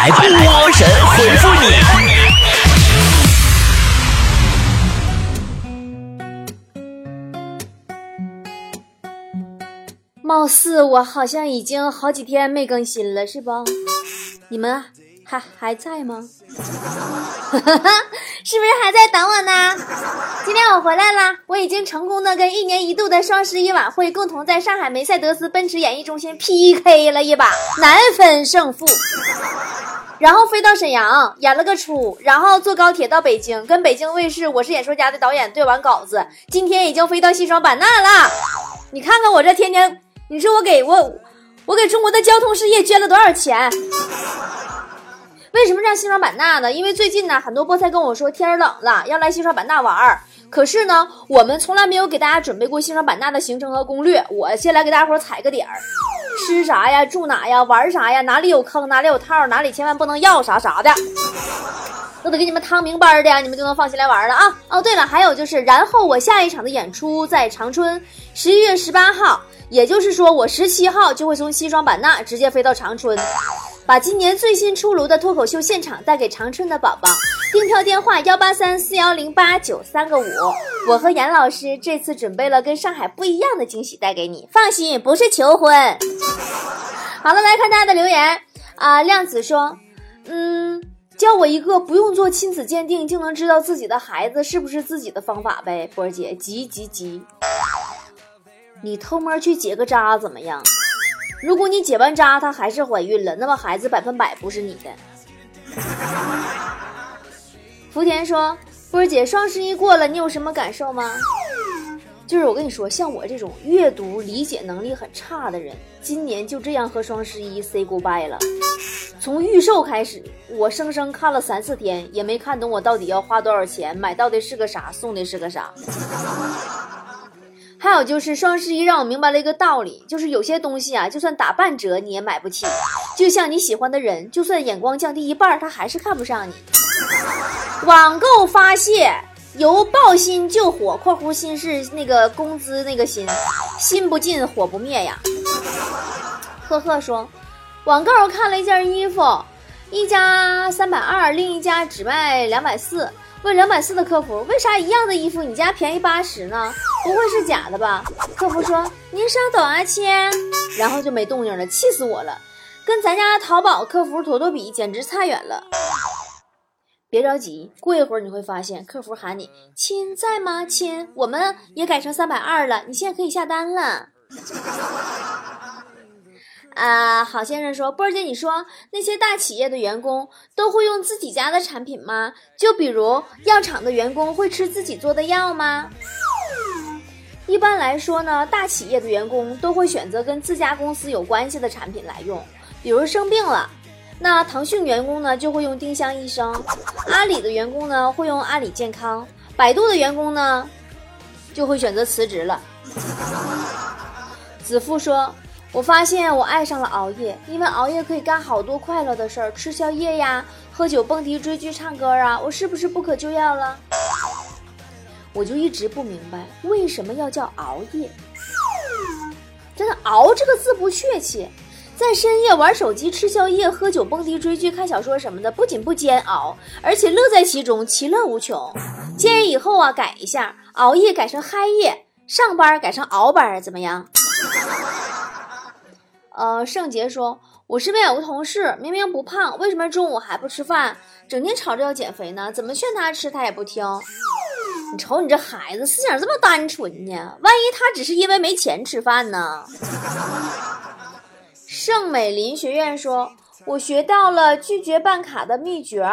来波神回复你。貌似我好像已经好几天没更新了，是不？你们还还在吗？是不是还在等我呢？今天我回来了，我已经成功的跟一年一度的双十一晚会共同在上海梅赛德斯奔驰演艺中心 PK 了一把，难分胜负。然后飞到沈阳演了个出，然后坐高铁到北京，跟北京卫视《我是演说家》的导演对完稿子。今天已经飞到西双版纳了，你看看我这天天。你说我给我，我给中国的交通事业捐了多少钱？为什么上西双版纳呢？因为最近呢，很多菠菜跟我说天冷了，要来西双版纳玩儿。可是呢，我们从来没有给大家准备过西双版纳的行程和攻略。我先来给大家伙踩个点儿：吃啥呀？住哪呀？玩啥呀？哪里有坑？哪里有套？哪里千万不能要啥啥的，都得给你们趟明白的呀，你们就能放心来玩了啊！哦，对了，还有就是，然后我下一场的演出在长春，十一月十八号。也就是说，我十七号就会从西双版纳直接飞到长春，把今年最新出炉的脱口秀现场带给长春的宝宝。订票电话幺八三四幺零八九三个五。我和严老师这次准备了跟上海不一样的惊喜带给你，放心，不是求婚。好了，来看大家的留言啊。亮子说，嗯，教我一个不用做亲子鉴定就能知道自己的孩子是不是自己的方法呗，波儿姐，急急急。你偷摸去结个扎怎么样？如果你结完扎，她还是怀孕了，那么孩子百分百不是你的。福田说：“波儿姐，双十一过了，你有什么感受吗？”就是我跟你说，像我这种阅读理解能力很差的人，今年就这样和双十一 say goodbye 了。从预售开始，我生生看了三四天，也没看懂我到底要花多少钱，买到的是个啥，送的是个啥。还有就是双十一让我明白了一个道理，就是有些东西啊，就算打半折你也买不起。就像你喜欢的人，就算眼光降低一半，他还是看不上你。网购发泄，由爆心救火（括弧心是那个工资那个心），心不进火不灭呀。赫赫说，网购看了一件衣服，一家三百二，另一家只卖两百四。问两百四的客服，为啥一样的衣服你家便宜八十呢？不会是假的吧？客服说：“您稍等啊，亲。”然后就没动静了，气死我了！跟咱家淘宝客服妥妥比，简直差远了。别着急，过一会儿你会发现，客服喊你：“亲在吗？亲，我们也改成三百二了，你现在可以下单了。”啊，郝先生说，波儿姐，你说那些大企业的员工都会用自己家的产品吗？就比如药厂的员工会吃自己做的药吗？一般来说呢，大企业的员工都会选择跟自家公司有关系的产品来用，比如生病了，那腾讯员工呢就会用丁香医生，阿里的员工呢会用阿里健康，百度的员工呢就会选择辞职了。子父说。我发现我爱上了熬夜，因为熬夜可以干好多快乐的事儿，吃宵夜呀，喝酒、蹦迪、追剧、唱歌啊，我是不是不可救药了？我就一直不明白为什么要叫熬夜。真的，熬这个字不确切，在深夜玩手机、吃宵夜、喝酒、蹦迪、追剧、看小说什么的，不仅不煎熬，而且乐在其中，其乐无穷。建议以后啊改一下，熬夜改成嗨夜，上班改成熬班，怎么样？呃，圣杰说，我身边有个同事，明明不胖，为什么中午还不吃饭，整天吵着要减肥呢？怎么劝他吃，他也不听。你瞅你这孩子，思想这么单纯呢？万一他只是因为没钱吃饭呢？圣美林学院说，我学到了拒绝办卡的秘诀。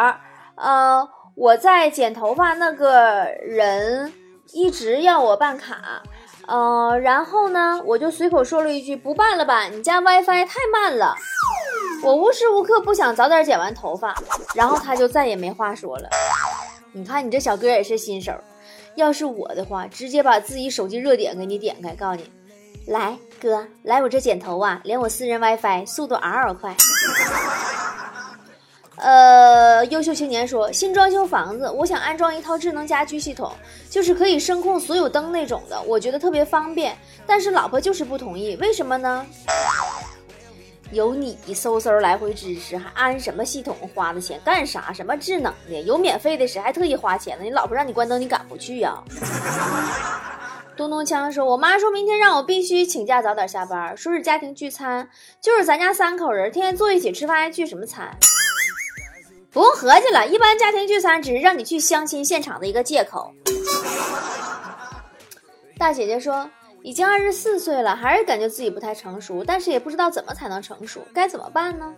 呃，我在剪头发那个人一直要我办卡。呃，然后呢，我就随口说了一句：“不办了吧，你家 WiFi 太慢了。”我无时无刻不想早点剪完头发，然后他就再也没话说了。你看你这小哥也是新手，要是我的话，直接把自己手机热点给你点开，告诉你：“来哥，来我这剪头啊，连我私人 WiFi 速度嗷嗷快。”呃，优秀青年说，新装修房子，我想安装一套智能家居系统，就是可以声控所有灯那种的，我觉得特别方便。但是老婆就是不同意，为什么呢？有你嗖嗖来回支持，还安什么系统？花的钱干啥？什么智能的？有免费的，谁还特意花钱呢？你老婆让你关灯，你敢不去呀？咚咚锵说：“我妈说明天让我必须请假早点下班，说是家庭聚餐，就是咱家三口人天天坐一起吃饭，还聚什么餐？不用合计了，一般家庭聚餐只是让你去相亲现场的一个借口。”大姐姐说。已经二十四岁了，还是感觉自己不太成熟，但是也不知道怎么才能成熟，该怎么办呢？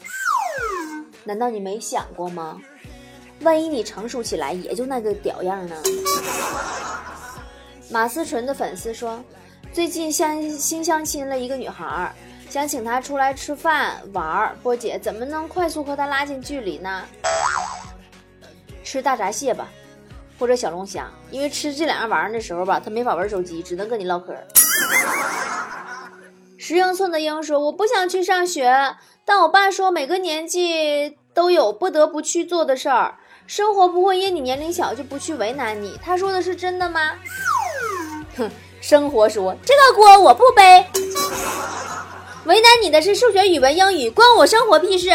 难道你没想过吗？万一你成熟起来，也就那个屌样呢？马思纯的粉丝说，最近相新相亲了一个女孩，想请她出来吃饭玩儿。波姐怎么能快速和她拉近距离呢？吃大闸蟹吧，或者小龙虾，因为吃这两样玩意儿的时候吧，他没法玩手机，只能跟你唠嗑。十英寸的鹰说：“我不想去上学，但我爸说每个年纪都有不得不去做的事儿，生活不会因你年龄小就不去为难你。”他说的是真的吗？哼，生活说这个锅我不背，为难你的是数学、语文、英语，关我生活屁事。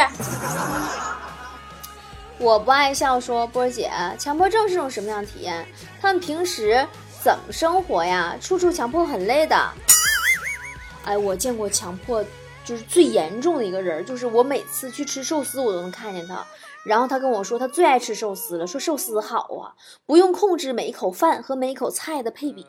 我不爱笑说波儿姐，强迫症是种什么样的体验？他们平时怎么生活呀？处处强迫很累的。哎，我见过强迫就是最严重的一个人，就是我每次去吃寿司，我都能看见他。然后他跟我说，他最爱吃寿司了，说寿司好啊，不用控制每一口饭和每一口菜的配比。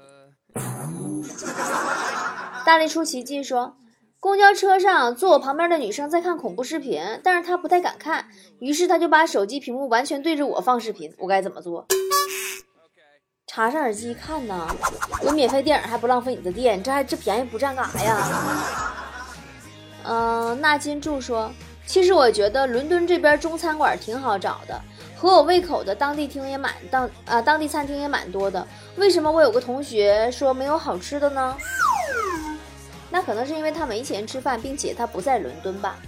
大力出奇迹说，公交车上坐我旁边的女生在看恐怖视频，但是她不太敢看，于是她就把手机屏幕完全对着我放视频，我该怎么做？插上耳机看呢，有免费电影还不浪费你的电，这还这便宜不占干啥呀？嗯，纳金柱说，其实我觉得伦敦这边中餐馆挺好找的，合我胃口的当地厅也蛮当啊，当地餐厅也蛮多的。为什么我有个同学说没有好吃的呢？那可能是因为他没钱吃饭，并且他不在伦敦吧。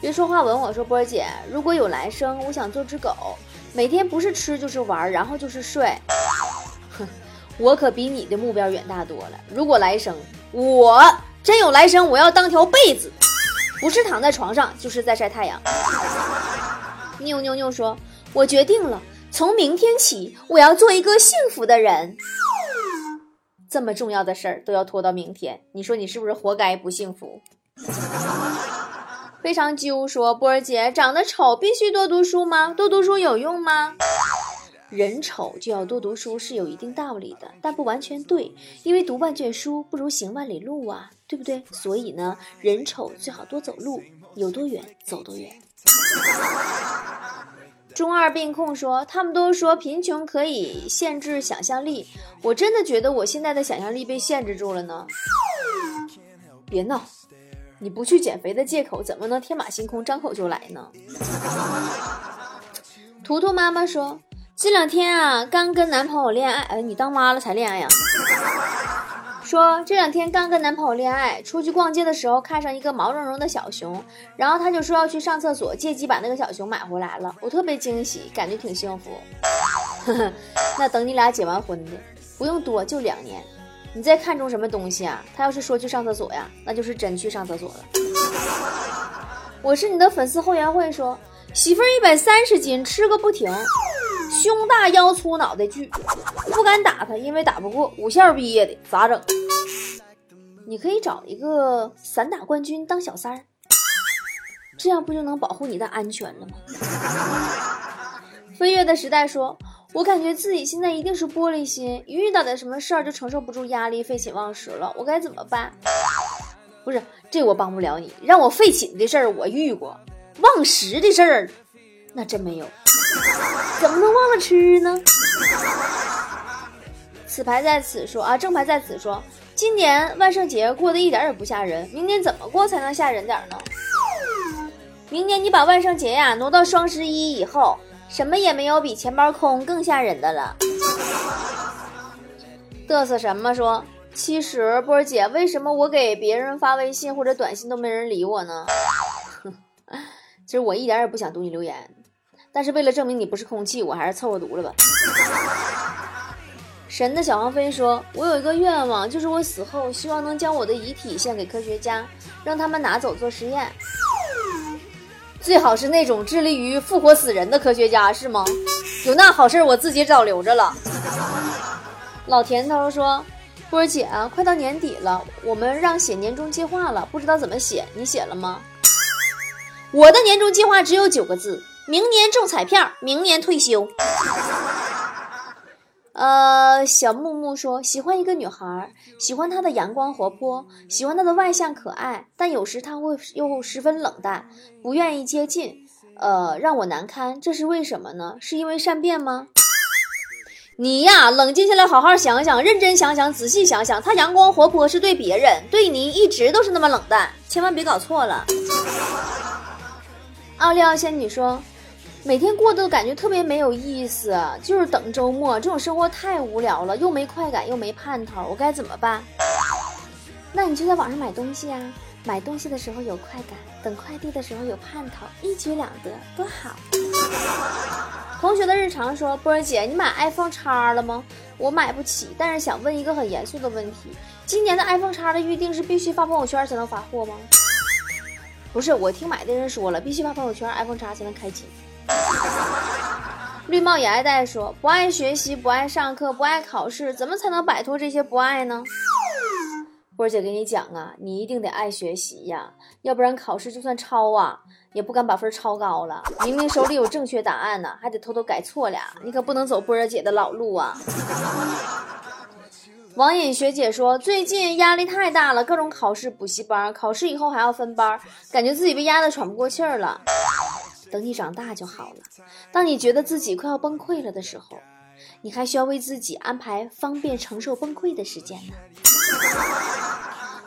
别说话，吻我说波儿姐，如果有来生，我想做只狗。每天不是吃就是玩，然后就是睡。哼，我可比你的目标远大多了。如果来生，我真有来生，我要当条被子，不是躺在床上，就是在晒太阳。妞妞妞说：“我决定了，从明天起，我要做一个幸福的人。这么重要的事儿都要拖到明天，你说你是不是活该不幸福？”非常揪说波儿姐长得丑必须多读书吗？多读书有用吗？人丑就要多读书是有一定道理的，但不完全对，因为读万卷书不如行万里路啊，对不对？所以呢，人丑最好多走路，有多远走多远。中二病控说他们都说贫穷可以限制想象力，我真的觉得我现在的想象力被限制住了呢。别闹。你不去减肥的借口怎么能天马行空张口就来呢？图图妈妈说，这两天啊刚跟男朋友恋爱，哎，你当妈了才恋爱呀？说这两天刚跟男朋友恋爱，出去逛街的时候看上一个毛茸茸的小熊，然后他就说要去上厕所，借机把那个小熊买回来了，我特别惊喜，感觉挺幸福。那等你俩结完婚的，不用多，就两年。你在看中什么东西啊？他要是说去上厕所呀，那就是真去上厕所了。我是你的粉丝后援会，说媳妇儿一百三十斤，吃个不停，胸大腰粗脑袋巨，不敢打他，因为打不过，武校毕业的咋整？你可以找一个散打冠军当小三儿，这样不就能保护你的安全了吗？飞跃的时代说。我感觉自己现在一定是玻璃心，遇到点什么事儿就承受不住压力，废寝忘食了。我该怎么办？不是这我帮不了你，让我废寝的事儿我遇过，忘食的事儿那真没有。怎么能忘了吃呢？此牌在此说啊，正牌在此说，今年万圣节过得一点也不吓人，明年怎么过才能吓人点呢？明年你把万圣节呀挪到双十一以后。什么也没有比钱包空更吓人的了。嘚瑟什么说？其实波儿姐，为什么我给别人发微信或者短信都没人理我呢？其实我一点也不想读你留言，但是为了证明你不是空气，我还是凑合读了吧。神的小黄飞说：“我有一个愿望，就是我死后希望能将我的遗体献给科学家，让他们拿走做实验。最好是那种致力于复活死人的科学家，是吗？有那好事，我自己早留着了。”老田头说：“波儿姐，快到年底了，我们让写年终计划了，不知道怎么写，你写了吗？”我的年终计划只有九个字：明年中彩票，明年退休。呃，小木木说喜欢一个女孩，喜欢她的阳光活泼，喜欢她的外向可爱，但有时她会又十分冷淡，不愿意接近，呃，让我难堪。这是为什么呢？是因为善变吗？你呀，冷静下来，好好想想，认真想想，仔细想想，她阳光活泼是对别人，对你一直都是那么冷淡，千万别搞错了。奥利奥仙女说。每天过得感觉特别没有意思，就是等周末，这种生活太无聊了，又没快感，又没盼头，我该怎么办？那你就在网上买东西呀，买东西的时候有快感，等快递的时候有盼头，一举两得，多好！同学的日常说，波儿姐，你买 iPhone 叉了吗？我买不起，但是想问一个很严肃的问题：今年的 iPhone 叉的预定是必须发朋友圈才能发货吗？不是，我听买的人说了，必须发朋友圈，iPhone 叉才能开机。绿帽也爱戴说：“不爱学习，不爱上课，不爱考试，怎么才能摆脱这些不爱呢？”波儿姐给你讲啊，你一定得爱学习呀，要不然考试就算抄啊，也不敢把分超高了。明明手里有正确答案呢，还得偷偷改错俩，你可不能走波儿姐的老路啊。王颖学姐说：“最近压力太大了，各种考试、补习班，考试以后还要分班，感觉自己被压得喘不过气儿了。”等你长大就好了。当你觉得自己快要崩溃了的时候，你还需要为自己安排方便承受崩溃的时间呢。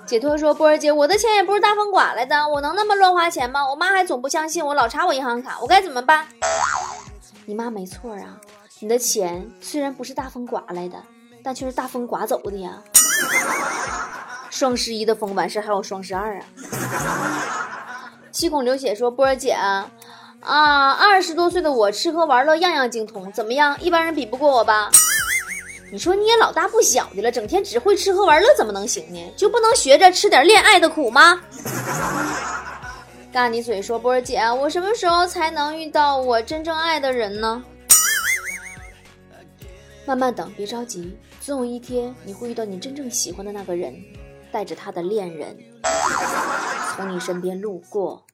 解脱说：“波儿姐，我的钱也不是大风刮来的，我能那么乱花钱吗？我妈还总不相信我，老查我银行卡，我该怎么办？”你妈没错啊，你的钱虽然不是大风刮来的，但却是大风刮走的呀。双十一的风完事还有双十二啊。七孔流血说：“波儿姐。”啊，二十多岁的我吃喝玩乐样样精通，怎么样？一般人比不过我吧？你说你也老大不小的了，整天只会吃喝玩乐怎么能行呢？就不能学着吃点恋爱的苦吗？嘎你嘴说波儿姐，我什么时候才能遇到我真正爱的人呢？慢慢等，别着急，总有一天你会遇到你真正喜欢的那个人，带着他的恋人从你身边路过。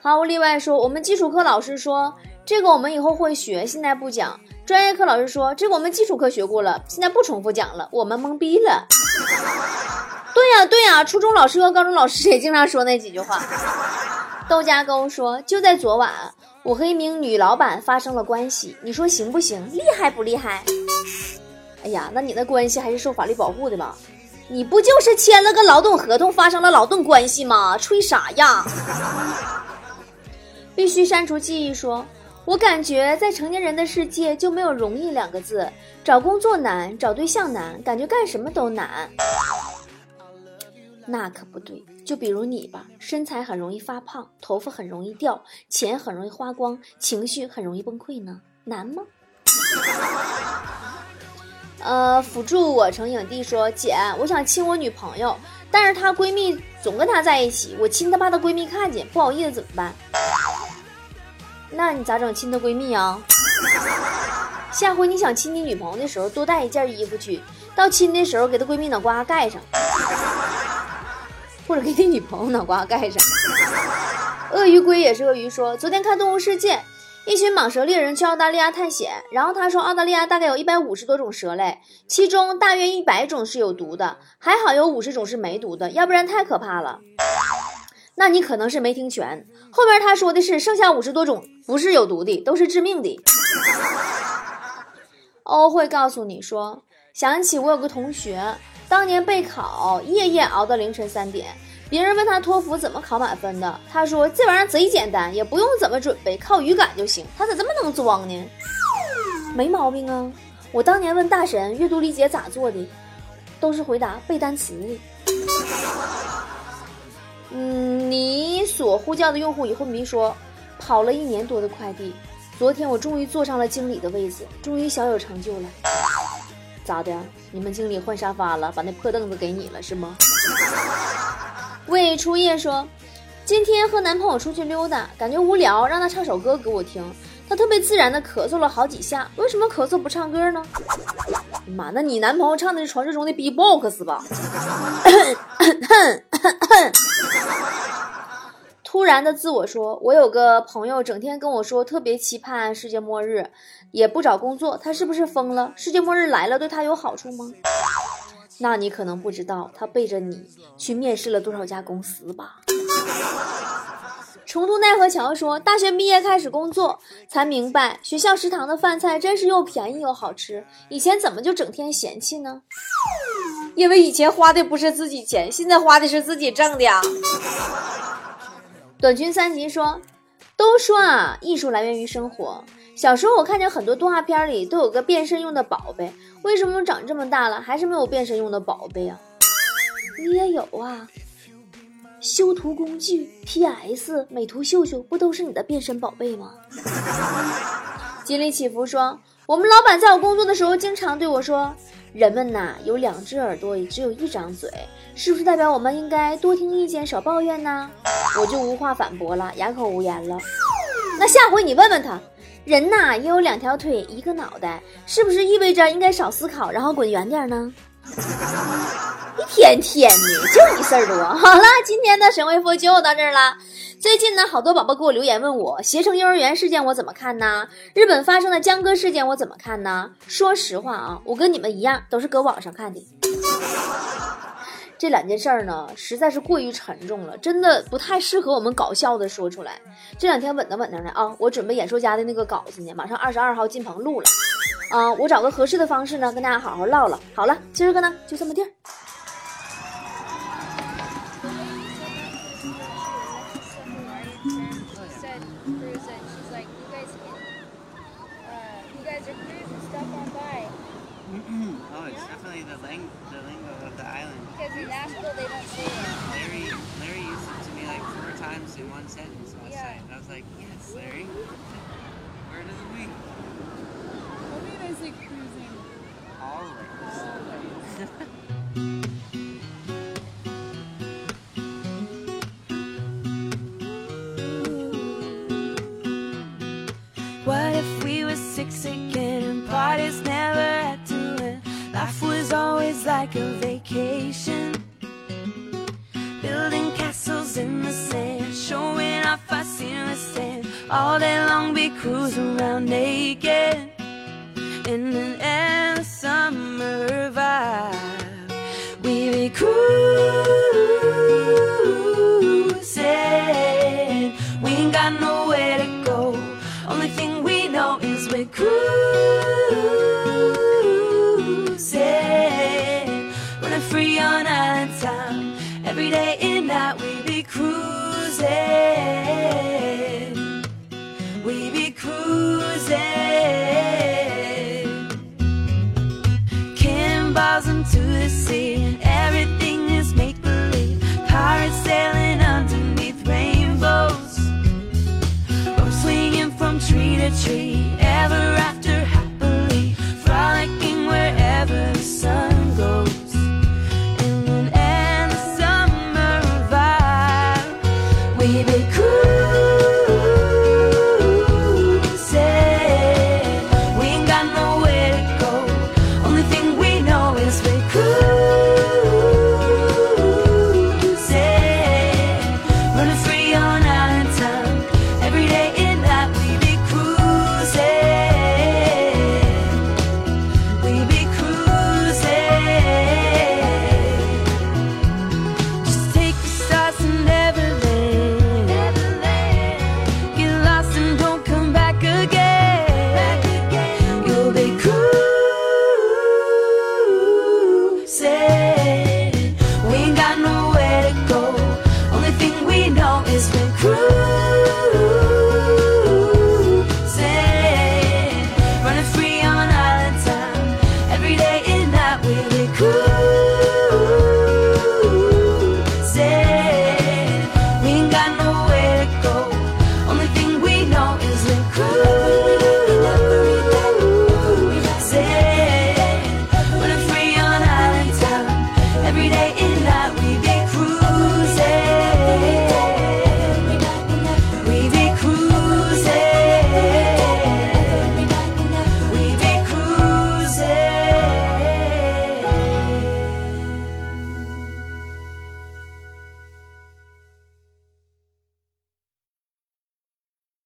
毫无例外说，我们基础课老师说这个我们以后会学，现在不讲。专业课老师说这个我们基础课学过了，现在不重复讲了，我们懵逼了。对呀对呀，初中老师和高中老师也经常说那几句话。豆家沟说，就在昨晚，我和一名女老板发生了关系，你说行不行？厉害不厉害？哎呀，那你那关系还是受法律保护的吧？你不就是签了个劳动合同，发生了劳动关系吗？吹啥呀？必须删除记忆。说，我感觉在成年人的世界就没有容易两个字，找工作难，找对象难，感觉干什么都难。那可不对，就比如你吧，身材很容易发胖，头发很容易掉，钱很容易花光，情绪很容易崩溃呢，难吗？呃，辅助我成影帝说，姐，我想亲我女朋友，但是她闺蜜总跟她在一起，我亲她怕她闺蜜看见，不好意思怎么办？那你咋整？亲她闺蜜啊？下回你想亲你女朋友的时候，多带一件衣服去，到亲的时候给她闺蜜脑瓜盖上，或者给你女朋友脑瓜盖上。鳄鱼龟也是鳄鱼说，昨天看《动物世界》，一群蟒蛇猎人去澳大利亚探险，然后他说澳大利亚大概有一百五十多种蛇类，其中大约一百种是有毒的，还好有五十种是没毒的，要不然太可怕了。那你可能是没听全，后面他说的是剩下五十多种不是有毒的，都是致命的。欧会告诉你说，想起我有个同学，当年备考夜夜熬到凌晨三点，别人问他托福怎么考满分的，他说这玩意儿贼简单，也不用怎么准备，靠语感就行。他咋这么能装呢？没毛病啊！我当年问大神阅读理解咋做的，都是回答背单词的。嗯，你所呼叫的用户已昏迷说，跑了一年多的快递，昨天我终于坐上了经理的位子，终于小有成就了。咋的？你们经理换沙发了，把那破凳子给你了是吗？魏初夜说，今天和男朋友出去溜达，感觉无聊，让他唱首歌给我听。他特别自然的咳嗽了好几下，为什么咳嗽不唱歌呢？妈，那你男朋友唱的是传说中的 B-box 吧？突然的自我说，我有个朋友整天跟我说特别期盼世界末日，也不找工作，他是不是疯了？世界末日来了对他有好处吗？那你可能不知道，他背着你去面试了多少家公司吧？重渡奈何桥说，大学毕业开始工作，才明白学校食堂的饭菜真是又便宜又好吃。以前怎么就整天嫌弃呢？因为以前花的不是自己钱，现在花的是自己挣的。短裙三级说，都说啊，艺术来源于生活。小时候我看见很多动画片里都有个变身用的宝贝，为什么长这么大了还是没有变身用的宝贝啊？你也有啊？修图工具 PS、美图秀秀不都是你的变身宝贝吗？锦鲤起伏说：“我们老板在我工作的时候，经常对我说，人们呐有两只耳朵，也只有一张嘴，是不是代表我们应该多听意见，少抱怨呢？”我就无话反驳了，哑口无言了。那下回你问问他，人呐也有两条腿，一个脑袋，是不是意味着应该少思考，然后滚远点呢？一天天的就你事儿多。好了，今天的神回复就到这儿了。最近呢，好多宝宝给我留言问我携程幼儿园事件我怎么看呢？日本发生的江歌事件我怎么看呢？说实话啊，我跟你们一样都是搁网上看的。这两件事儿呢，实在是过于沉重了，真的不太适合我们搞笑的说出来。这两天稳当稳当的啊，我准备演说家的那个稿子呢，马上二十二号进棚录了。啊，我找个合适的方式呢，跟大家好好唠唠。好了，今儿个呢就这么地儿。The, lang- the lingo of the island. Because in Nashville, they don't say it. Larry, Larry used it to me like four times in one sentence last Yeah. night. I was like, yes, Larry. Word of the week. What mean I say cruising? Always. What All day long, be cruising around naked in an endless summer vibe. We be cruising. We ain't got nowhere to go. Only thing we know is we're cruising. Running free on island time. Every day and night we be cruising.